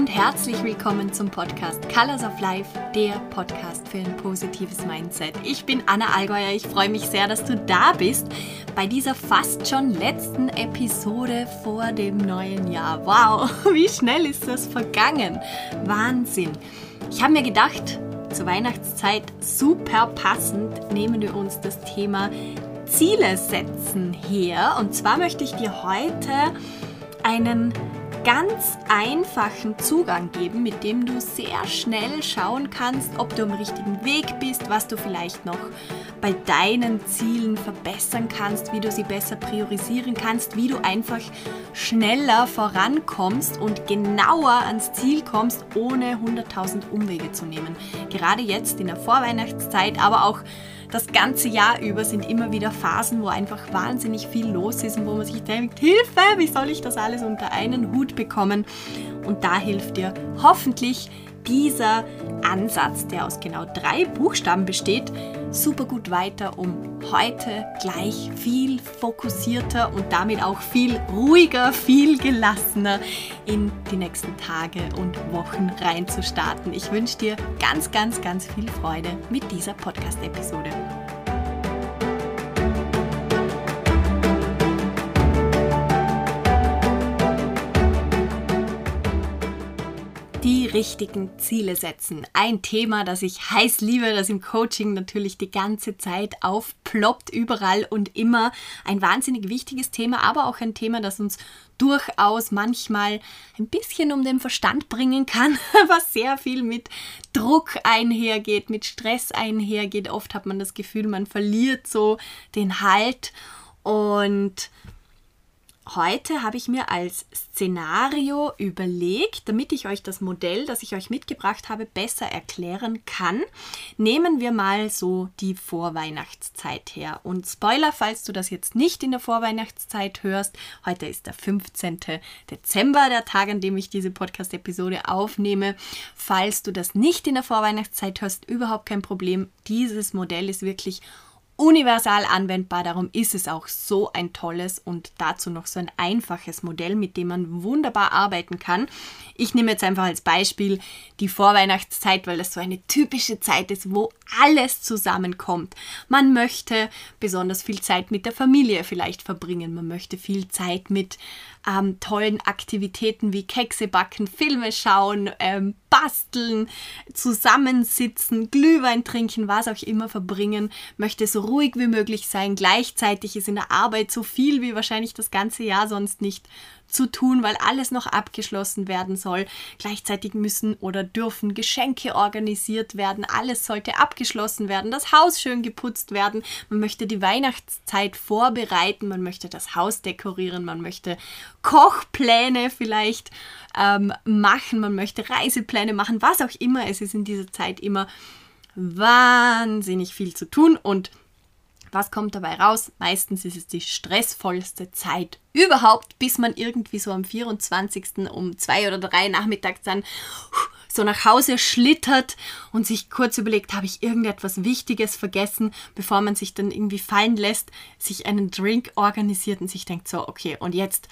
Und herzlich willkommen zum Podcast Colors of Life, der Podcast für ein positives Mindset. Ich bin Anna Allgäuer, ich freue mich sehr, dass du da bist bei dieser fast schon letzten Episode vor dem neuen Jahr. Wow, wie schnell ist das vergangen? Wahnsinn. Ich habe mir gedacht, zur Weihnachtszeit super passend nehmen wir uns das Thema Ziele setzen her. Und zwar möchte ich dir heute einen ganz einfachen Zugang geben, mit dem du sehr schnell schauen kannst, ob du am richtigen Weg bist, was du vielleicht noch bei deinen Zielen verbessern kannst, wie du sie besser priorisieren kannst, wie du einfach schneller vorankommst und genauer ans Ziel kommst, ohne 100.000 Umwege zu nehmen. Gerade jetzt in der Vorweihnachtszeit, aber auch das ganze Jahr über sind immer wieder Phasen, wo einfach wahnsinnig viel los ist und wo man sich denkt, Hilfe, wie soll ich das alles unter einen Hut bekommen? Und da hilft dir hoffentlich dieser Ansatz, der aus genau drei Buchstaben besteht, super gut weiter, um heute gleich viel fokussierter und damit auch viel ruhiger, viel gelassener in die nächsten Tage und Wochen reinzustarten. Ich wünsche dir ganz, ganz, ganz viel Freude mit dieser Podcast-Episode. Richtigen Ziele setzen. Ein Thema, das ich heiß liebe, das im Coaching natürlich die ganze Zeit aufploppt, überall und immer. Ein wahnsinnig wichtiges Thema, aber auch ein Thema, das uns durchaus manchmal ein bisschen um den Verstand bringen kann, was sehr viel mit Druck einhergeht, mit Stress einhergeht. Oft hat man das Gefühl, man verliert so den Halt und Heute habe ich mir als Szenario überlegt, damit ich euch das Modell, das ich euch mitgebracht habe, besser erklären kann. Nehmen wir mal so die Vorweihnachtszeit her. Und Spoiler, falls du das jetzt nicht in der Vorweihnachtszeit hörst, heute ist der 15. Dezember, der Tag, an dem ich diese Podcast-Episode aufnehme. Falls du das nicht in der Vorweihnachtszeit hörst, überhaupt kein Problem. Dieses Modell ist wirklich universal anwendbar. Darum ist es auch so ein tolles und dazu noch so ein einfaches Modell, mit dem man wunderbar arbeiten kann. Ich nehme jetzt einfach als Beispiel die Vorweihnachtszeit, weil das so eine typische Zeit ist, wo alles zusammenkommt. Man möchte besonders viel Zeit mit der Familie vielleicht verbringen. Man möchte viel Zeit mit ähm, tollen Aktivitäten wie Kekse backen, Filme schauen, ähm, basteln, zusammensitzen, Glühwein trinken, was auch immer verbringen, möchte so ruhig wie möglich sein. Gleichzeitig ist in der Arbeit so viel wie wahrscheinlich das ganze Jahr sonst nicht zu tun, weil alles noch abgeschlossen werden soll. Gleichzeitig müssen oder dürfen Geschenke organisiert werden. Alles sollte abgeschlossen werden. Das Haus schön geputzt werden. Man möchte die Weihnachtszeit vorbereiten. Man möchte das Haus dekorieren. Man möchte Kochpläne vielleicht ähm, machen. Man möchte Reisepläne machen. Was auch immer. Es ist in dieser Zeit immer wahnsinnig viel zu tun und was kommt dabei raus? Meistens ist es die stressvollste Zeit überhaupt, bis man irgendwie so am 24. um zwei oder drei nachmittags dann so nach Hause schlittert und sich kurz überlegt, habe ich irgendetwas Wichtiges vergessen, bevor man sich dann irgendwie fallen lässt, sich einen Drink organisiert und sich denkt so, okay, und jetzt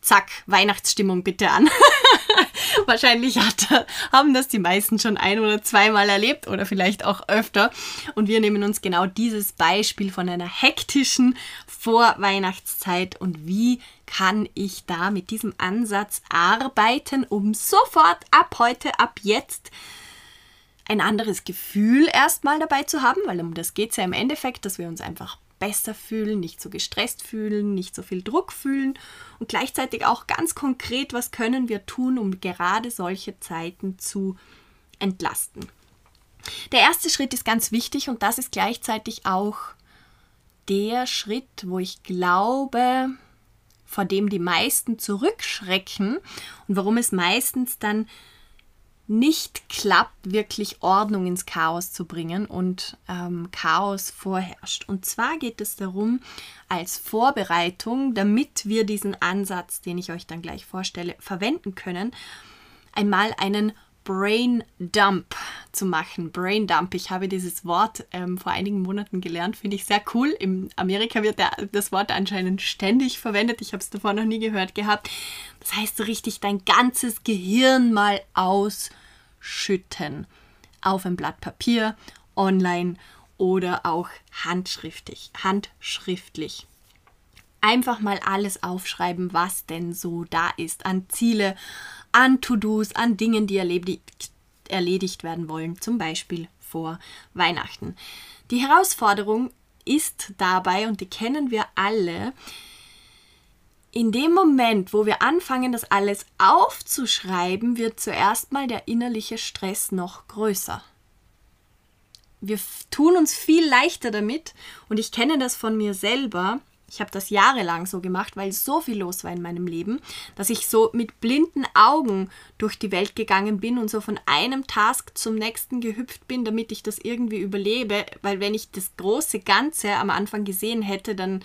zack, Weihnachtsstimmung bitte an. Wahrscheinlich hat, haben das die meisten schon ein oder zweimal erlebt oder vielleicht auch öfter. Und wir nehmen uns genau dieses Beispiel von einer hektischen Vorweihnachtszeit und wie kann ich da mit diesem Ansatz arbeiten, um sofort ab heute, ab jetzt ein anderes Gefühl erstmal dabei zu haben, weil um das geht es ja im Endeffekt, dass wir uns einfach besser fühlen, nicht so gestresst fühlen, nicht so viel Druck fühlen und gleichzeitig auch ganz konkret, was können wir tun, um gerade solche Zeiten zu entlasten. Der erste Schritt ist ganz wichtig und das ist gleichzeitig auch der Schritt, wo ich glaube, vor dem die meisten zurückschrecken und warum es meistens dann nicht klappt, wirklich Ordnung ins Chaos zu bringen und ähm, Chaos vorherrscht. Und zwar geht es darum, als Vorbereitung, damit wir diesen Ansatz, den ich euch dann gleich vorstelle, verwenden können, einmal einen Brain Dump zu machen. Braindump. Ich habe dieses Wort ähm, vor einigen Monaten gelernt, finde ich sehr cool. In Amerika wird der, das Wort anscheinend ständig verwendet. Ich habe es davor noch nie gehört gehabt. Das heißt so richtig dein ganzes Gehirn mal ausschütten. Auf ein Blatt Papier, online oder auch handschriftlich. handschriftlich. Einfach mal alles aufschreiben, was denn so da ist an Ziele, an To-Dos, an Dingen, die erledigt, erledigt werden wollen, zum Beispiel vor Weihnachten. Die Herausforderung ist dabei, und die kennen wir alle, in dem Moment, wo wir anfangen, das alles aufzuschreiben, wird zuerst mal der innerliche Stress noch größer wir tun uns viel leichter damit und ich kenne das von mir selber. Ich habe das jahrelang so gemacht, weil so viel los war in meinem Leben, dass ich so mit blinden Augen durch die Welt gegangen bin und so von einem Task zum nächsten gehüpft bin, damit ich das irgendwie überlebe. Weil wenn ich das große Ganze am Anfang gesehen hätte, dann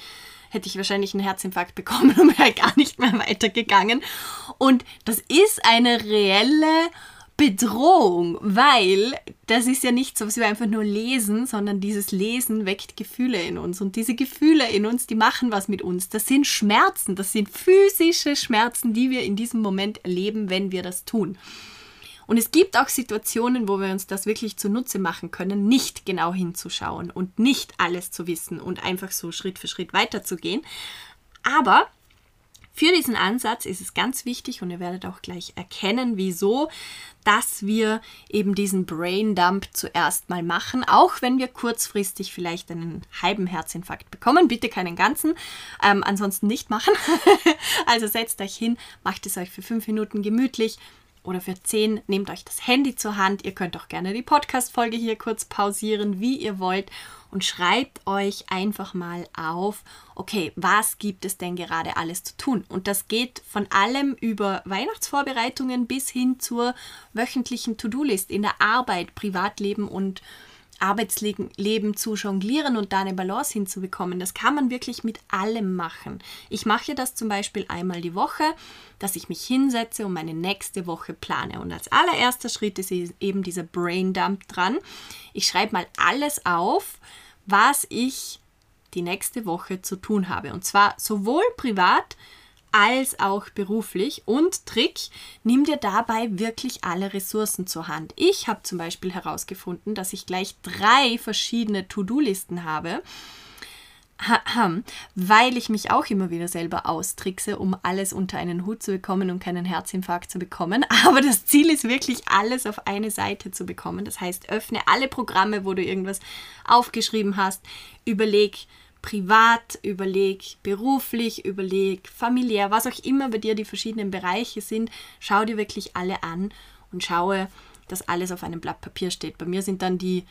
hätte ich wahrscheinlich einen Herzinfarkt bekommen und wäre gar nicht mehr weitergegangen. Und das ist eine reelle Bedrohung, weil das ist ja nicht so, was wir einfach nur lesen, sondern dieses Lesen weckt Gefühle in uns. Und diese Gefühle in uns, die machen was mit uns. Das sind Schmerzen, das sind physische Schmerzen, die wir in diesem Moment erleben, wenn wir das tun. Und es gibt auch Situationen, wo wir uns das wirklich zunutze machen können, nicht genau hinzuschauen und nicht alles zu wissen und einfach so Schritt für Schritt weiterzugehen. Aber für diesen Ansatz ist es ganz wichtig und ihr werdet auch gleich erkennen, wieso, dass wir eben diesen Brain Dump zuerst mal machen, auch wenn wir kurzfristig vielleicht einen halben Herzinfarkt bekommen. Bitte keinen ganzen, ähm, ansonsten nicht machen. also setzt euch hin, macht es euch für fünf Minuten gemütlich oder für 10 nehmt euch das Handy zur Hand. Ihr könnt auch gerne die Podcast-Folge hier kurz pausieren, wie ihr wollt. Und schreibt euch einfach mal auf, okay, was gibt es denn gerade alles zu tun? Und das geht von allem über Weihnachtsvorbereitungen bis hin zur wöchentlichen To-Do-List in der Arbeit, Privatleben und Arbeitsleben zu jonglieren und da eine Balance hinzubekommen. Das kann man wirklich mit allem machen. Ich mache das zum Beispiel einmal die Woche, dass ich mich hinsetze und meine nächste Woche plane. Und als allererster Schritt ist eben dieser Brain Dump dran. Ich schreibe mal alles auf, was ich die nächste Woche zu tun habe. Und zwar sowohl privat als auch beruflich. Und Trick, nimm dir dabei wirklich alle Ressourcen zur Hand. Ich habe zum Beispiel herausgefunden, dass ich gleich drei verschiedene To-Do-Listen habe, weil ich mich auch immer wieder selber austrickse, um alles unter einen Hut zu bekommen und keinen Herzinfarkt zu bekommen. Aber das Ziel ist wirklich, alles auf eine Seite zu bekommen. Das heißt, öffne alle Programme, wo du irgendwas aufgeschrieben hast, überleg, privat, überleg beruflich, überleg familiär, was auch immer bei dir die verschiedenen Bereiche sind, schau dir wirklich alle an und schaue, dass alles auf einem Blatt Papier steht. Bei mir sind dann die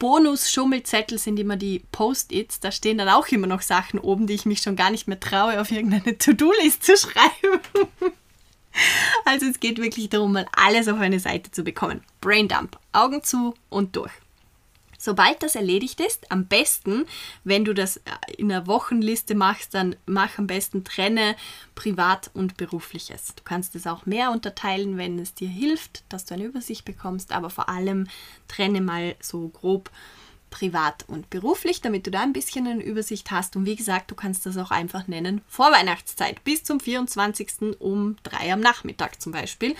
Bonus-Schummelzettel sind immer die Post-its. Da stehen dann auch immer noch Sachen oben, die ich mich schon gar nicht mehr traue, auf irgendeine To-Do-List zu schreiben. also es geht wirklich darum, mal alles auf eine Seite zu bekommen. Braindump, Augen zu und durch. Sobald das erledigt ist, am besten, wenn du das äh, in einer Wochenliste machst, dann mach am besten trenne privat und berufliches. Du kannst es auch mehr unterteilen, wenn es dir hilft, dass du eine Übersicht bekommst, aber vor allem trenne mal so grob privat und beruflich, damit du da ein bisschen eine Übersicht hast. Und wie gesagt, du kannst das auch einfach nennen Vorweihnachtszeit bis zum 24. um drei am Nachmittag zum Beispiel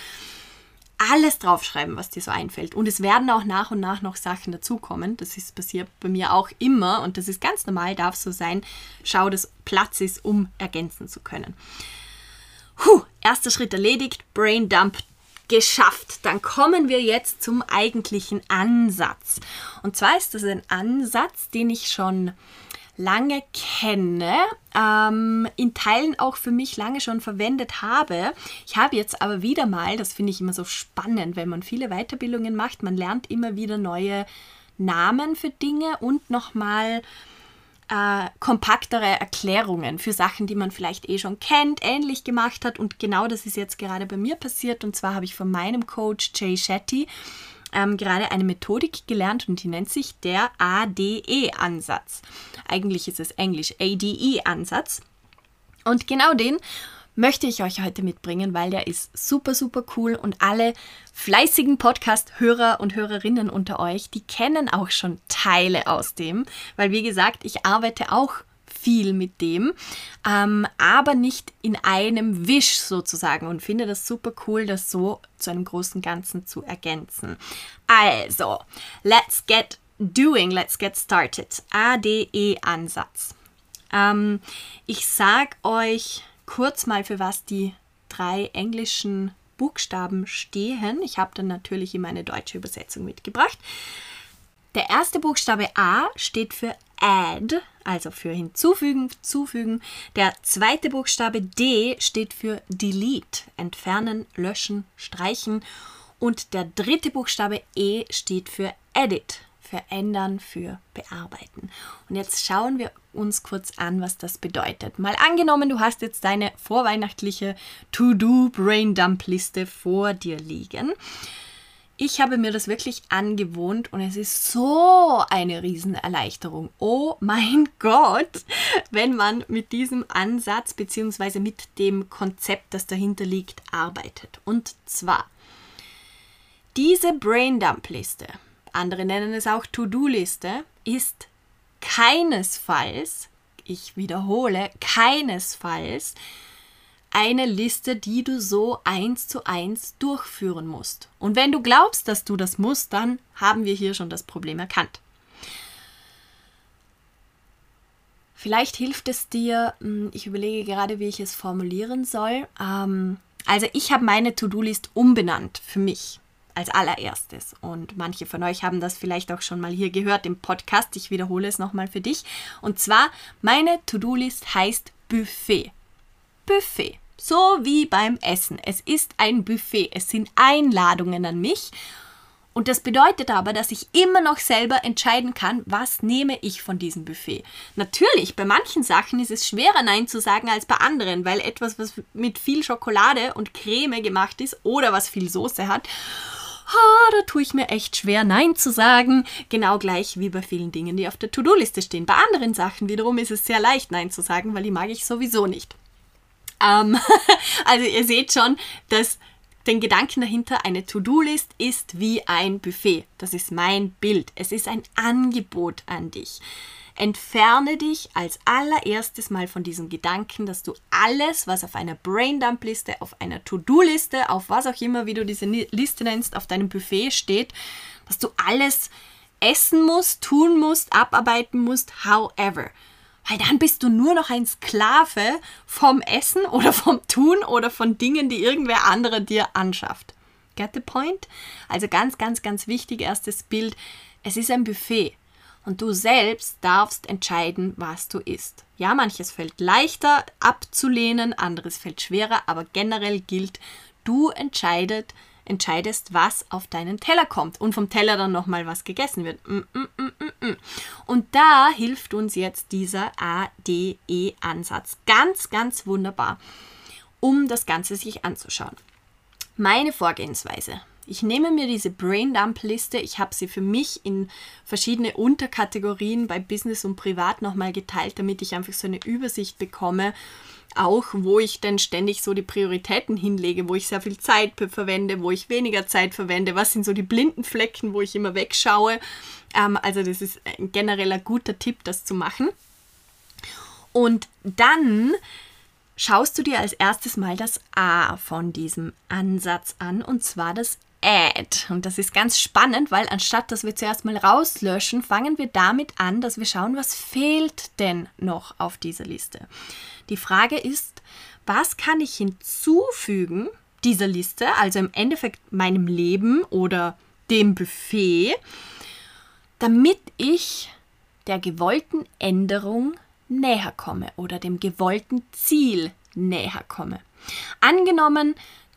alles draufschreiben, was dir so einfällt. Und es werden auch nach und nach noch Sachen dazukommen. Das ist passiert bei mir auch immer und das ist ganz normal, darf so sein. Schau, dass Platz ist, um ergänzen zu können. Puh, erster Schritt erledigt, Brain Dump geschafft. Dann kommen wir jetzt zum eigentlichen Ansatz. Und zwar ist das ein Ansatz, den ich schon lange kenne, ähm, in Teilen auch für mich lange schon verwendet habe. Ich habe jetzt aber wieder mal, das finde ich immer so spannend, wenn man viele Weiterbildungen macht, man lernt immer wieder neue Namen für Dinge und nochmal äh, kompaktere Erklärungen für Sachen, die man vielleicht eh schon kennt, ähnlich gemacht hat. Und genau das ist jetzt gerade bei mir passiert. Und zwar habe ich von meinem Coach Jay Shetty ähm, gerade eine Methodik gelernt und die nennt sich der ADE-Ansatz. Eigentlich ist es Englisch ADE-Ansatz. Und genau den möchte ich euch heute mitbringen, weil der ist super, super cool und alle fleißigen Podcast-Hörer und Hörerinnen unter euch, die kennen auch schon Teile aus dem, weil wie gesagt, ich arbeite auch viel mit dem, ähm, aber nicht in einem Wisch sozusagen und finde das super cool, das so zu einem großen Ganzen zu ergänzen. Also, let's get doing, let's get started. ADE-Ansatz. Ähm, ich sage euch kurz mal, für was die drei englischen Buchstaben stehen. Ich habe dann natürlich immer eine deutsche Übersetzung mitgebracht. Der erste Buchstabe A steht für add, also für hinzufügen, zufügen. Der zweite Buchstabe D steht für delete, entfernen, löschen, streichen. Und der dritte Buchstabe E steht für edit, verändern, für bearbeiten. Und jetzt schauen wir uns kurz an, was das bedeutet. Mal angenommen, du hast jetzt deine vorweihnachtliche To-Do-Brain-Dump-Liste vor dir liegen ich habe mir das wirklich angewohnt und es ist so eine Riesenerleichterung. Oh mein Gott, wenn man mit diesem Ansatz bzw. mit dem Konzept, das dahinter liegt, arbeitet. Und zwar diese Braindump-Liste, andere nennen es auch To-Do-Liste, ist keinesfalls, ich wiederhole, keinesfalls eine Liste, die du so eins zu eins durchführen musst. Und wenn du glaubst, dass du das musst, dann haben wir hier schon das Problem erkannt. Vielleicht hilft es dir, hm, ich überlege gerade, wie ich es formulieren soll. Ähm, also ich habe meine To-Do-List umbenannt für mich als allererstes. Und manche von euch haben das vielleicht auch schon mal hier gehört im Podcast. Ich wiederhole es nochmal für dich. Und zwar, meine To-Do-List heißt Buffet. Buffet. So wie beim Essen. Es ist ein Buffet. Es sind Einladungen an mich. Und das bedeutet aber, dass ich immer noch selber entscheiden kann, was nehme ich von diesem Buffet. Natürlich, bei manchen Sachen ist es schwerer Nein zu sagen als bei anderen, weil etwas, was mit viel Schokolade und Creme gemacht ist oder was viel Soße hat, ha, da tue ich mir echt schwer, Nein zu sagen. Genau gleich wie bei vielen Dingen, die auf der To-Do-Liste stehen. Bei anderen Sachen wiederum ist es sehr leicht, Nein zu sagen, weil die mag ich sowieso nicht. Ähm, also ihr seht schon, dass den Gedanken dahinter, eine To-Do-List ist wie ein Buffet. Das ist mein Bild. Es ist ein Angebot an dich. Entferne dich als allererstes mal von diesem Gedanken, dass du alles, was auf einer Braindump-Liste, auf einer To-Do-Liste, auf was auch immer, wie du diese Liste nennst, auf deinem Buffet steht, dass du alles essen musst, tun musst, abarbeiten musst, however weil dann bist du nur noch ein Sklave vom Essen oder vom Tun oder von Dingen, die irgendwer andere dir anschafft. Get the point? Also ganz, ganz, ganz wichtig, erstes Bild. Es ist ein Buffet und du selbst darfst entscheiden, was du isst. Ja, manches fällt leichter abzulehnen, anderes fällt schwerer, aber generell gilt, du entscheidest, entscheidest, was auf deinen Teller kommt und vom Teller dann nochmal was gegessen wird. Mm, mm, mm, und da hilft uns jetzt dieser ADE-Ansatz ganz, ganz wunderbar, um das Ganze sich anzuschauen. Meine Vorgehensweise. Ich nehme mir diese Braindump-Liste, ich habe sie für mich in verschiedene Unterkategorien bei Business und Privat nochmal geteilt, damit ich einfach so eine Übersicht bekomme, auch, wo ich denn ständig so die Prioritäten hinlege, wo ich sehr viel Zeit verwende, wo ich weniger Zeit verwende, was sind so die blinden Flecken, wo ich immer wegschaue. Ähm, also das ist ein genereller guter Tipp, das zu machen. Und dann schaust du dir als erstes mal das A von diesem Ansatz an, und zwar das Add. Und das ist ganz spannend, weil anstatt dass wir zuerst mal rauslöschen, fangen wir damit an, dass wir schauen, was fehlt denn noch auf dieser Liste. Die Frage ist, was kann ich hinzufügen dieser Liste, also im Endeffekt meinem Leben oder dem Buffet, damit ich der gewollten Änderung näher komme oder dem gewollten Ziel näher komme. Angenommen,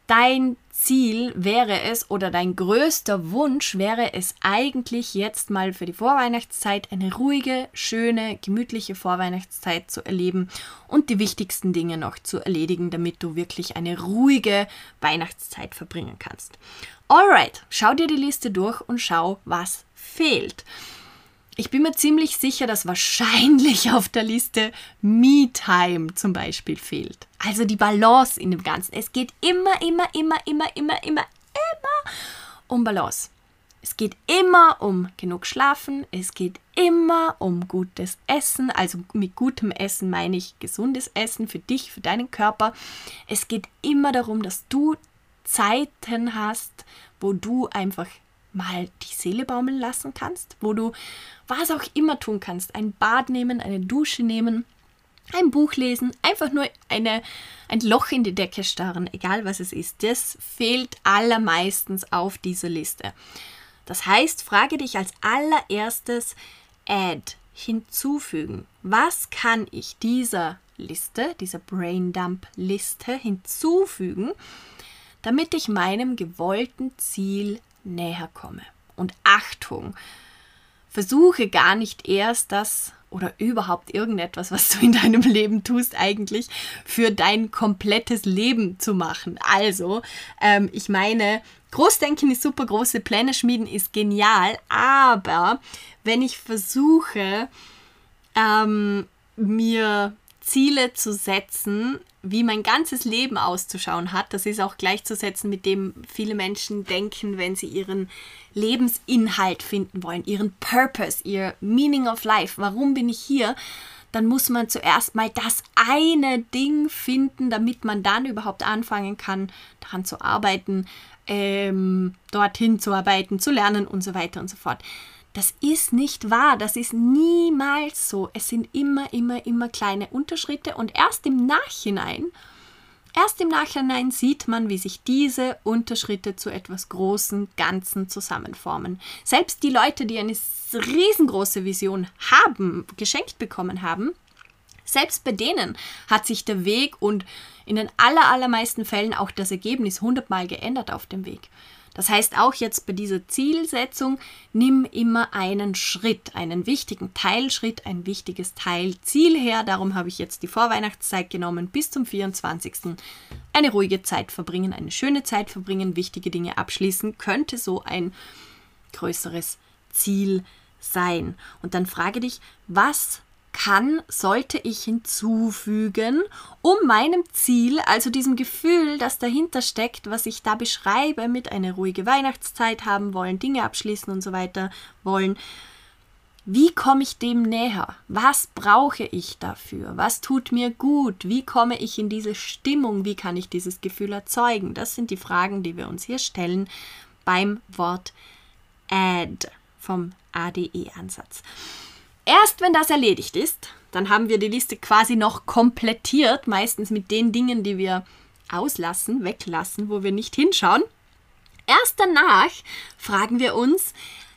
dein Ziel wäre es oder dein größter Wunsch wäre es eigentlich jetzt mal für die Vorweihnachtszeit eine ruhige, schöne, gemütliche Vorweihnachtszeit zu erleben und die wichtigsten Dinge noch zu erledigen, damit du wirklich eine ruhige Weihnachtszeit verbringen kannst. Alright, schau dir die Liste durch und schau, was fehlt. Ich bin mir ziemlich sicher, dass wahrscheinlich auf der Liste Me-Time zum Beispiel fehlt. Also die Balance in dem Ganzen. Es geht immer, immer, immer, immer, immer, immer, immer um Balance. Es geht immer um genug Schlafen, es geht immer um gutes Essen. Also mit gutem Essen meine ich gesundes Essen für dich, für deinen Körper. Es geht immer darum, dass du Zeiten hast, wo du einfach mal die Seele baumeln lassen kannst, wo du was auch immer tun kannst. Ein Bad nehmen, eine Dusche nehmen, ein Buch lesen, einfach nur eine, ein Loch in die Decke starren, egal was es ist. Das fehlt allermeistens auf dieser Liste. Das heißt, frage dich als allererstes Add, hinzufügen. Was kann ich dieser Liste, dieser Braindump-Liste hinzufügen, damit ich meinem gewollten Ziel näher komme. Und Achtung, versuche gar nicht erst das oder überhaupt irgendetwas, was du in deinem Leben tust, eigentlich für dein komplettes Leben zu machen. Also, ähm, ich meine, Großdenken ist super, große Pläne schmieden ist genial, aber wenn ich versuche, ähm, mir Ziele zu setzen, wie mein ganzes Leben auszuschauen hat. Das ist auch gleichzusetzen mit dem viele Menschen denken, wenn sie ihren Lebensinhalt finden wollen, ihren Purpose, ihr Meaning of Life. Warum bin ich hier? Dann muss man zuerst mal das eine Ding finden, damit man dann überhaupt anfangen kann, daran zu arbeiten, ähm, dorthin zu arbeiten, zu lernen und so weiter und so fort. Das ist nicht wahr, das ist niemals so. Es sind immer, immer, immer kleine Unterschritte und erst im Nachhinein, erst im Nachhinein sieht man, wie sich diese Unterschritte zu etwas großen Ganzen zusammenformen. Selbst die Leute, die eine riesengroße Vision haben, geschenkt bekommen haben, selbst bei denen hat sich der Weg und in den allermeisten Fällen auch das Ergebnis hundertmal geändert auf dem Weg. Das heißt auch jetzt bei dieser Zielsetzung, nimm immer einen Schritt, einen wichtigen Teilschritt, ein wichtiges Teilziel her. Darum habe ich jetzt die Vorweihnachtszeit genommen bis zum 24. Eine ruhige Zeit verbringen, eine schöne Zeit verbringen, wichtige Dinge abschließen, könnte so ein größeres Ziel sein. Und dann frage dich, was kann, sollte ich hinzufügen, um meinem Ziel, also diesem Gefühl, das dahinter steckt, was ich da beschreibe, mit einer ruhige Weihnachtszeit haben wollen, Dinge abschließen und so weiter wollen, wie komme ich dem näher? Was brauche ich dafür? Was tut mir gut? Wie komme ich in diese Stimmung? Wie kann ich dieses Gefühl erzeugen? Das sind die Fragen, die wir uns hier stellen beim Wort Add vom ADE-Ansatz. Erst wenn das erledigt ist, dann haben wir die Liste quasi noch komplettiert, meistens mit den Dingen, die wir auslassen, weglassen, wo wir nicht hinschauen. Erst danach fragen wir uns,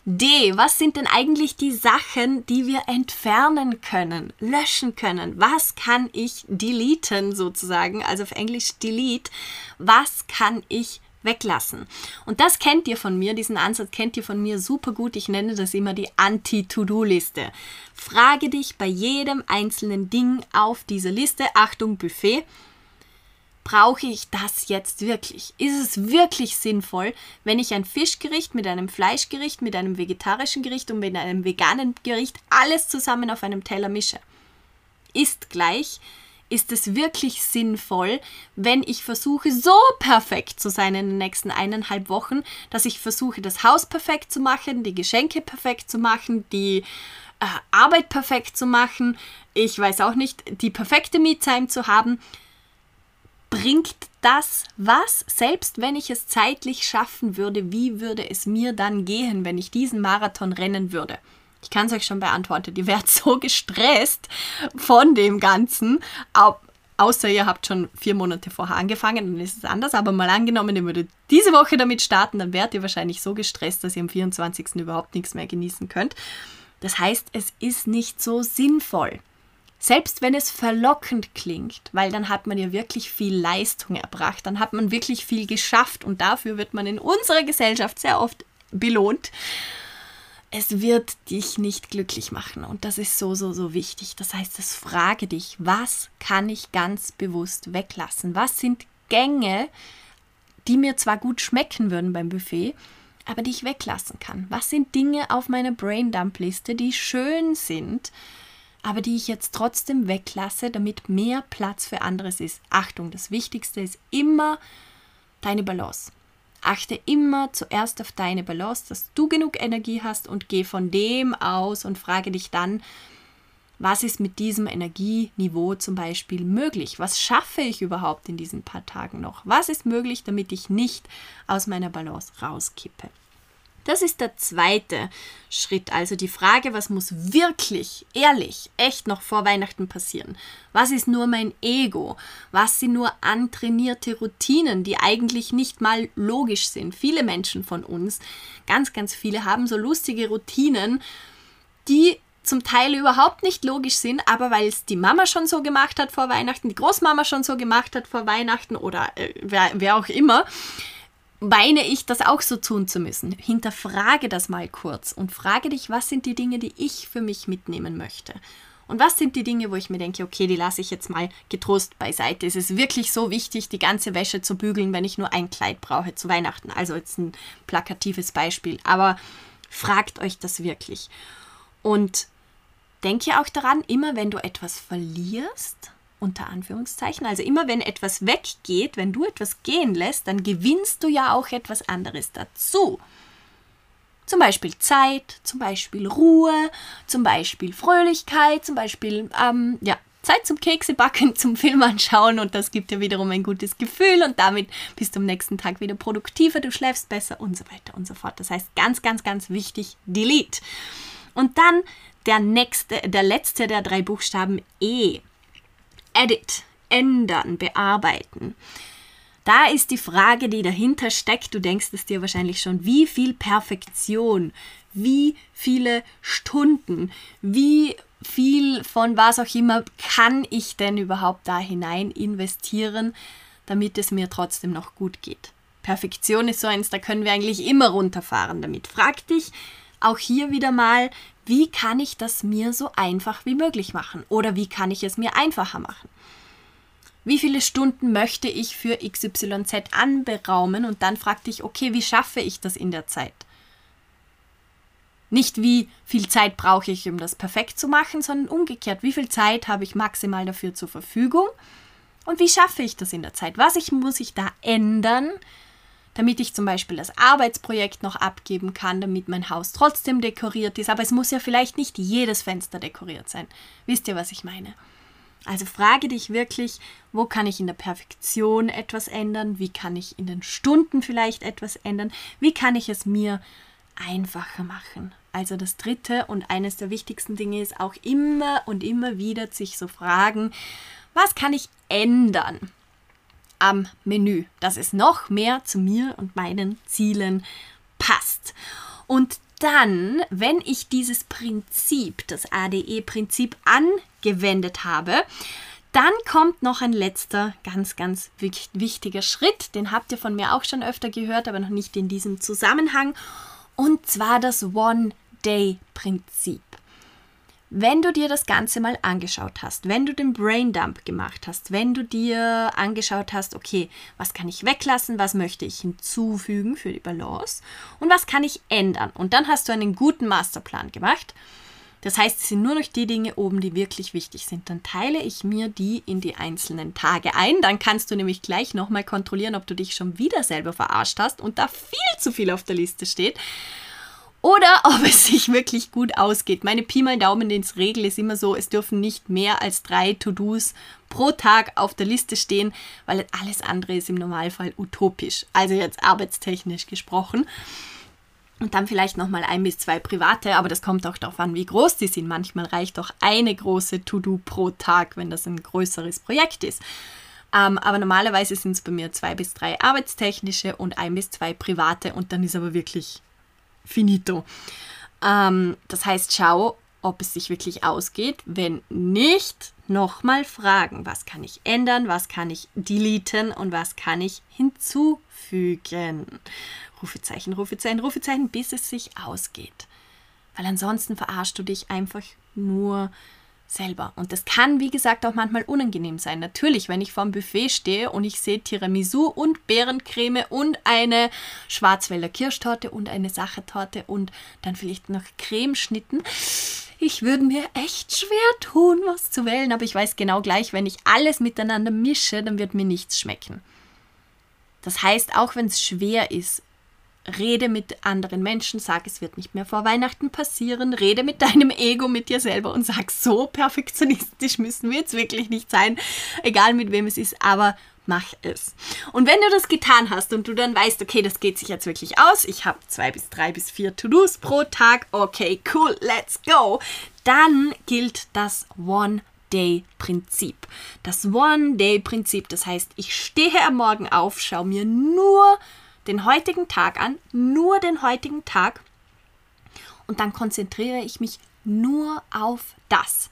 D, was sind denn eigentlich die Sachen, die wir entfernen können, löschen können? Was kann ich deleten sozusagen, also auf Englisch delete? Was kann ich weglassen. Und das kennt ihr von mir, diesen Ansatz kennt ihr von mir super gut. Ich nenne das immer die Anti-To-Do-Liste. Frage dich bei jedem einzelnen Ding auf dieser Liste, Achtung, Buffet, brauche ich das jetzt wirklich? Ist es wirklich sinnvoll, wenn ich ein Fischgericht mit einem Fleischgericht, mit einem vegetarischen Gericht und mit einem veganen Gericht alles zusammen auf einem Teller mische? Ist gleich ist es wirklich sinnvoll, wenn ich versuche, so perfekt zu sein in den nächsten eineinhalb Wochen, dass ich versuche, das Haus perfekt zu machen, die Geschenke perfekt zu machen, die äh, Arbeit perfekt zu machen, ich weiß auch nicht, die perfekte Me-Time zu haben. Bringt das was? Selbst wenn ich es zeitlich schaffen würde, wie würde es mir dann gehen, wenn ich diesen Marathon rennen würde? Ich kann es euch schon beantworten. Ihr werdet so gestresst von dem Ganzen. Außer ihr habt schon vier Monate vorher angefangen, dann ist es anders. Aber mal angenommen, ihr würdet diese Woche damit starten, dann werdet ihr wahrscheinlich so gestresst, dass ihr am 24. überhaupt nichts mehr genießen könnt. Das heißt, es ist nicht so sinnvoll. Selbst wenn es verlockend klingt, weil dann hat man ja wirklich viel Leistung erbracht, dann hat man wirklich viel geschafft und dafür wird man in unserer Gesellschaft sehr oft belohnt es wird dich nicht glücklich machen. Und das ist so, so, so wichtig. Das heißt, es frage dich, was kann ich ganz bewusst weglassen? Was sind Gänge, die mir zwar gut schmecken würden beim Buffet, aber die ich weglassen kann? Was sind Dinge auf meiner Braindump-Liste, die schön sind, aber die ich jetzt trotzdem weglasse, damit mehr Platz für anderes ist? Achtung, das Wichtigste ist immer deine Balance. Achte immer zuerst auf deine Balance, dass du genug Energie hast und geh von dem aus und frage dich dann, was ist mit diesem Energieniveau zum Beispiel möglich? Was schaffe ich überhaupt in diesen paar Tagen noch? Was ist möglich, damit ich nicht aus meiner Balance rauskippe? Das ist der zweite Schritt. Also die Frage, was muss wirklich, ehrlich, echt noch vor Weihnachten passieren? Was ist nur mein Ego? Was sind nur antrainierte Routinen, die eigentlich nicht mal logisch sind? Viele Menschen von uns, ganz, ganz viele, haben so lustige Routinen, die zum Teil überhaupt nicht logisch sind, aber weil es die Mama schon so gemacht hat vor Weihnachten, die Großmama schon so gemacht hat vor Weihnachten oder äh, wer, wer auch immer, meine ich, das auch so tun zu müssen. Hinterfrage das mal kurz und frage dich, was sind die Dinge, die ich für mich mitnehmen möchte? Und was sind die Dinge, wo ich mir denke, okay, die lasse ich jetzt mal getrost beiseite. Es ist wirklich so wichtig, die ganze Wäsche zu bügeln, wenn ich nur ein Kleid brauche zu Weihnachten. Also jetzt ein plakatives Beispiel. Aber fragt euch das wirklich. Und denke auch daran, immer wenn du etwas verlierst, unter Anführungszeichen. Also immer wenn etwas weggeht, wenn du etwas gehen lässt, dann gewinnst du ja auch etwas anderes dazu. Zum Beispiel Zeit, zum Beispiel Ruhe, zum Beispiel Fröhlichkeit, zum Beispiel ähm, ja, Zeit zum Keksebacken, zum Film anschauen und das gibt dir wiederum ein gutes Gefühl und damit bist du am nächsten Tag wieder produktiver, du schläfst besser und so weiter und so fort. Das heißt ganz, ganz, ganz wichtig, Delete. Und dann der nächste, der letzte der drei Buchstaben E. Edit, ändern, bearbeiten. Da ist die Frage, die dahinter steckt, du denkst es dir wahrscheinlich schon, wie viel Perfektion, wie viele Stunden, wie viel von was auch immer kann ich denn überhaupt da hinein investieren, damit es mir trotzdem noch gut geht. Perfektion ist so eins, da können wir eigentlich immer runterfahren damit. Frag dich auch hier wieder mal, wie kann ich das mir so einfach wie möglich machen? Oder wie kann ich es mir einfacher machen? Wie viele Stunden möchte ich für XYZ anberaumen? Und dann frag dich, okay, wie schaffe ich das in der Zeit? Nicht wie viel Zeit brauche ich, um das perfekt zu machen, sondern umgekehrt, wie viel Zeit habe ich maximal dafür zur Verfügung? Und wie schaffe ich das in der Zeit? Was ich, muss ich da ändern, damit ich zum Beispiel das Arbeitsprojekt noch abgeben kann, damit mein Haus trotzdem dekoriert ist. Aber es muss ja vielleicht nicht jedes Fenster dekoriert sein. Wisst ihr, was ich meine? Also frage dich wirklich, wo kann ich in der Perfektion etwas ändern? Wie kann ich in den Stunden vielleicht etwas ändern? Wie kann ich es mir einfacher machen? Also das dritte und eines der wichtigsten Dinge ist auch immer und immer wieder sich so fragen, was kann ich ändern? Am Menü, dass es noch mehr zu mir und meinen Zielen passt. Und dann, wenn ich dieses Prinzip, das ADE-Prinzip angewendet habe, dann kommt noch ein letzter ganz, ganz wichtiger Schritt. Den habt ihr von mir auch schon öfter gehört, aber noch nicht in diesem Zusammenhang. Und zwar das One-Day-Prinzip. Wenn du dir das Ganze mal angeschaut hast, wenn du den Braindump gemacht hast, wenn du dir angeschaut hast, okay, was kann ich weglassen, was möchte ich hinzufügen für die Balance und was kann ich ändern und dann hast du einen guten Masterplan gemacht. Das heißt, es sind nur noch die Dinge oben, die wirklich wichtig sind. Dann teile ich mir die in die einzelnen Tage ein. Dann kannst du nämlich gleich nochmal kontrollieren, ob du dich schon wieder selber verarscht hast und da viel zu viel auf der Liste steht oder ob es sich wirklich gut ausgeht. Meine Pi mal Daumen ins Regel ist immer so, es dürfen nicht mehr als drei To-Dos pro Tag auf der Liste stehen, weil alles andere ist im Normalfall utopisch. Also jetzt arbeitstechnisch gesprochen. Und dann vielleicht nochmal ein bis zwei private, aber das kommt auch darauf an, wie groß die sind. Manchmal reicht auch eine große To-Do pro Tag, wenn das ein größeres Projekt ist. Ähm, aber normalerweise sind es bei mir zwei bis drei arbeitstechnische und ein bis zwei private und dann ist aber wirklich finito. Ähm, das heißt, schau, ob es sich wirklich ausgeht. Wenn nicht, nochmal fragen, was kann ich ändern, was kann ich deleten und was kann ich hinzufügen. Rufezeichen, Rufezeichen, Rufezeichen, bis es sich ausgeht. Weil ansonsten verarschst du dich einfach nur selber. Und das kann, wie gesagt, auch manchmal unangenehm sein. Natürlich, wenn ich vorm Buffet stehe und ich sehe Tiramisu und Beerencreme und eine Schwarzwälder Kirschtorte und eine Sachertorte und dann vielleicht noch Cremeschnitten. Ich würde mir echt schwer tun, was zu wählen, aber ich weiß genau gleich, wenn ich alles miteinander mische, dann wird mir nichts schmecken. Das heißt, auch wenn es schwer ist, rede mit anderen Menschen, sag, es wird nicht mehr vor Weihnachten passieren, rede mit deinem Ego, mit dir selber und sag, so perfektionistisch müssen wir jetzt wirklich nicht sein, egal mit wem es ist, aber mach es. Und wenn du das getan hast und du dann weißt, okay, das geht sich jetzt wirklich aus, ich habe zwei bis drei bis vier To-Dos pro Tag, okay, cool, let's go, dann gilt das One Day-Prinzip. Das One-Day-Prinzip, das heißt, ich stehe am Morgen auf, schaue mir nur den heutigen Tag an, nur den heutigen Tag und dann konzentriere ich mich nur auf das.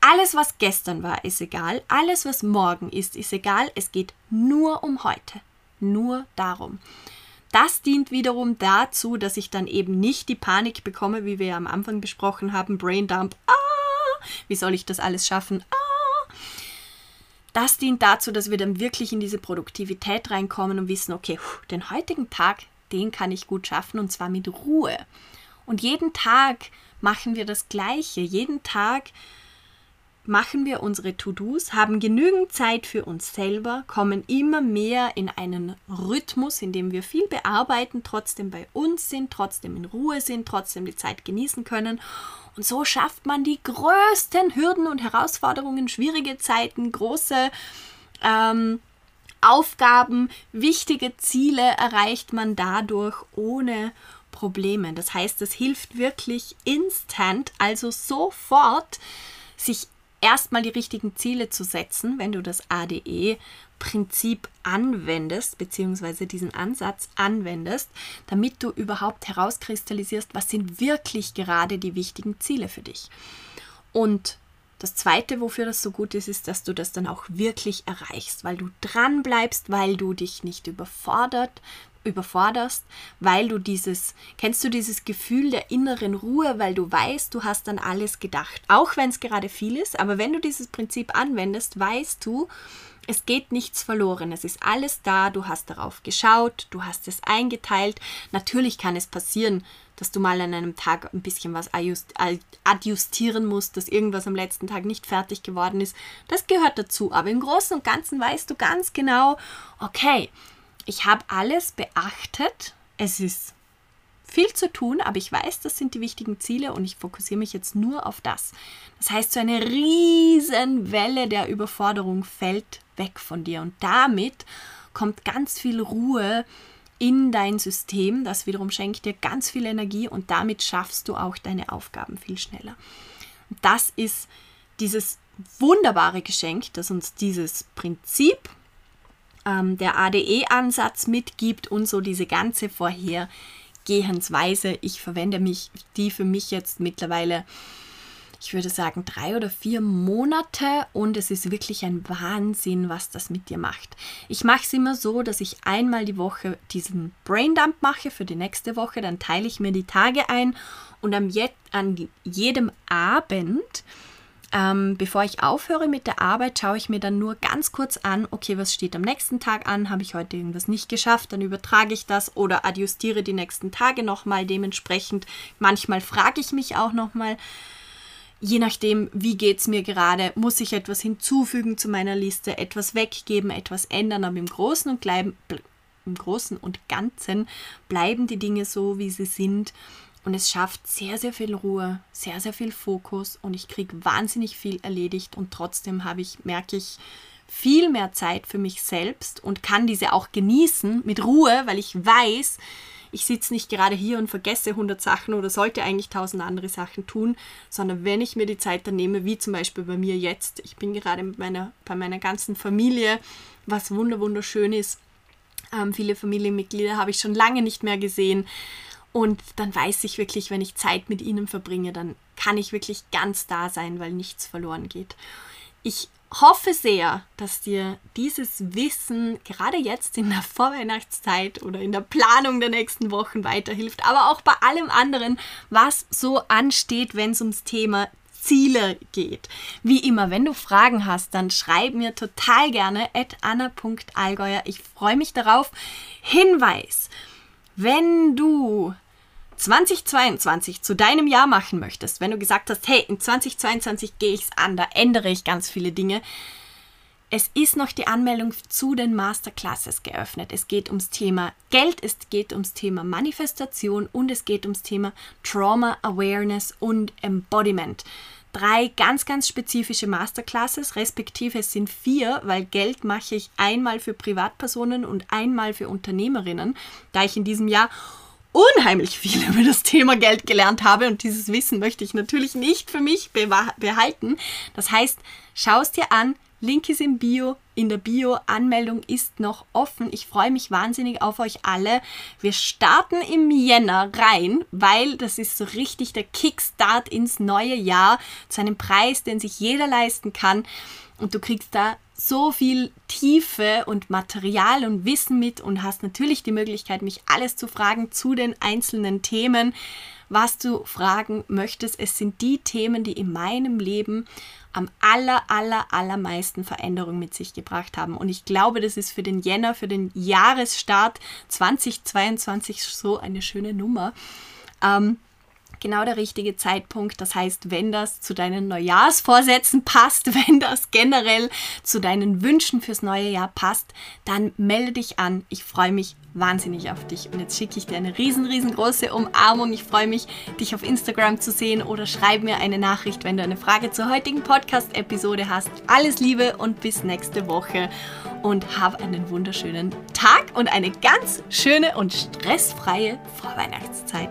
Alles, was gestern war, ist egal. Alles, was morgen ist, ist egal. Es geht nur um heute. Nur darum. Das dient wiederum dazu, dass ich dann eben nicht die Panik bekomme, wie wir ja am Anfang besprochen haben, Braindump. Ah, wie soll ich das alles schaffen? Ah, das dient dazu, dass wir dann wirklich in diese Produktivität reinkommen und wissen, okay, den heutigen Tag, den kann ich gut schaffen und zwar mit Ruhe. Und jeden Tag machen wir das Gleiche. Jeden Tag machen wir unsere To-Dos, haben genügend Zeit für uns selber, kommen immer mehr in einen Rhythmus, in dem wir viel bearbeiten, trotzdem bei uns sind, trotzdem in Ruhe sind, trotzdem die Zeit genießen können und so schafft man die größten Hürden und Herausforderungen, schwierige Zeiten, große ähm, Aufgaben, wichtige Ziele erreicht man dadurch ohne Probleme. Das heißt, es hilft wirklich instant, also sofort, sich erstmal die richtigen Ziele zu setzen, wenn du das ADE Prinzip anwendest, beziehungsweise diesen Ansatz anwendest, damit du überhaupt herauskristallisierst, was sind wirklich gerade die wichtigen Ziele für dich. Und das Zweite, wofür das so gut ist, ist, dass du das dann auch wirklich erreichst, weil du dran bleibst, weil du dich nicht überfordert, überforderst, weil du dieses, kennst du dieses Gefühl der inneren Ruhe, weil du weißt, du hast an alles gedacht, auch wenn es gerade viel ist, aber wenn du dieses Prinzip anwendest, weißt du, es geht nichts verloren, es ist alles da, du hast darauf geschaut, du hast es eingeteilt. Natürlich kann es passieren, dass du mal an einem Tag ein bisschen was adjustieren musst, dass irgendwas am letzten Tag nicht fertig geworden ist. Das gehört dazu, aber im Großen und Ganzen weißt du ganz genau, okay, ich habe alles beachtet, es ist viel zu tun, aber ich weiß, das sind die wichtigen Ziele und ich fokussiere mich jetzt nur auf das. Das heißt, so eine riesen Welle der Überforderung fällt weg von dir und damit kommt ganz viel Ruhe in dein System. Das wiederum schenkt dir ganz viel Energie und damit schaffst du auch deine Aufgaben viel schneller. Und das ist dieses wunderbare Geschenk, das uns dieses Prinzip ähm, der ADE-Ansatz mitgibt und so diese ganze vorher Gehensweise. Ich verwende mich die für mich jetzt mittlerweile, ich würde sagen, drei oder vier Monate und es ist wirklich ein Wahnsinn, was das mit dir macht. Ich mache es immer so, dass ich einmal die Woche diesen Braindump mache für die nächste Woche, dann teile ich mir die Tage ein und an, jedem Abend ähm, bevor ich aufhöre mit der Arbeit, schaue ich mir dann nur ganz kurz an, okay, was steht am nächsten Tag an? Habe ich heute irgendwas nicht geschafft? Dann übertrage ich das oder adjustiere die nächsten Tage nochmal dementsprechend. Manchmal frage ich mich auch nochmal, je nachdem, wie geht es mir gerade, muss ich etwas hinzufügen zu meiner Liste, etwas weggeben, etwas ändern, aber im Großen und, im Großen und Ganzen bleiben die Dinge so, wie sie sind und es schafft sehr, sehr viel Ruhe, sehr, sehr viel Fokus und ich kriege wahnsinnig viel erledigt und trotzdem habe ich, merke ich, viel mehr Zeit für mich selbst und kann diese auch genießen mit Ruhe, weil ich weiß, ich sitze nicht gerade hier und vergesse 100 Sachen oder sollte eigentlich tausend andere Sachen tun, sondern wenn ich mir die Zeit dann nehme, wie zum Beispiel bei mir jetzt, ich bin gerade mit meiner, bei meiner ganzen Familie, was wunderschön ist. Ähm, viele Familienmitglieder habe ich schon lange nicht mehr gesehen und dann weiß ich wirklich, wenn ich Zeit mit ihnen verbringe, dann kann ich wirklich ganz da sein, weil nichts verloren geht. Ich hoffe sehr, dass dir dieses Wissen gerade jetzt in der Vorweihnachtszeit oder in der Planung der nächsten Wochen weiterhilft, aber auch bei allem anderen, was so ansteht, wenn es ums Thema Ziele geht. Wie immer, wenn du Fragen hast, dann schreib mir total gerne at anna.allgäuer. Ich freue mich darauf. Hinweis, wenn du 2022 zu deinem Jahr machen möchtest, wenn du gesagt hast, hey, in 2022 gehe ich es an, da ändere ich ganz viele Dinge, es ist noch die Anmeldung zu den Masterclasses geöffnet. Es geht ums Thema Geld, es geht ums Thema Manifestation und es geht ums Thema Trauma Awareness und Embodiment. Drei ganz, ganz spezifische Masterclasses, respektive es sind vier, weil Geld mache ich einmal für Privatpersonen und einmal für Unternehmerinnen, da ich in diesem Jahr unheimlich viel über das Thema Geld gelernt habe und dieses Wissen möchte ich natürlich nicht für mich behalten. Das heißt, schau es dir an, Link ist im Bio. In der Bio-Anmeldung ist noch offen. Ich freue mich wahnsinnig auf euch alle. Wir starten im Jänner rein, weil das ist so richtig der Kickstart ins neue Jahr zu einem Preis, den sich jeder leisten kann. Und du kriegst da so viel Tiefe und Material und Wissen mit und hast natürlich die Möglichkeit, mich alles zu fragen zu den einzelnen Themen, was du fragen möchtest. Es sind die Themen, die in meinem Leben am aller, aller, allermeisten Veränderungen mit sich gebracht haben. Und ich glaube, das ist für den Jänner, für den Jahresstart 2022 so eine schöne Nummer. Ähm, genau der richtige Zeitpunkt. Das heißt, wenn das zu deinen Neujahrsvorsätzen passt, wenn das generell zu deinen Wünschen fürs neue Jahr passt, dann melde dich an. Ich freue mich wahnsinnig auf dich. Und jetzt schicke ich dir eine riesen, riesengroße Umarmung. Ich freue mich, dich auf Instagram zu sehen oder schreib mir eine Nachricht, wenn du eine Frage zur heutigen Podcast-Episode hast. Alles Liebe und bis nächste Woche und hab einen wunderschönen Tag und eine ganz schöne und stressfreie Vorweihnachtszeit.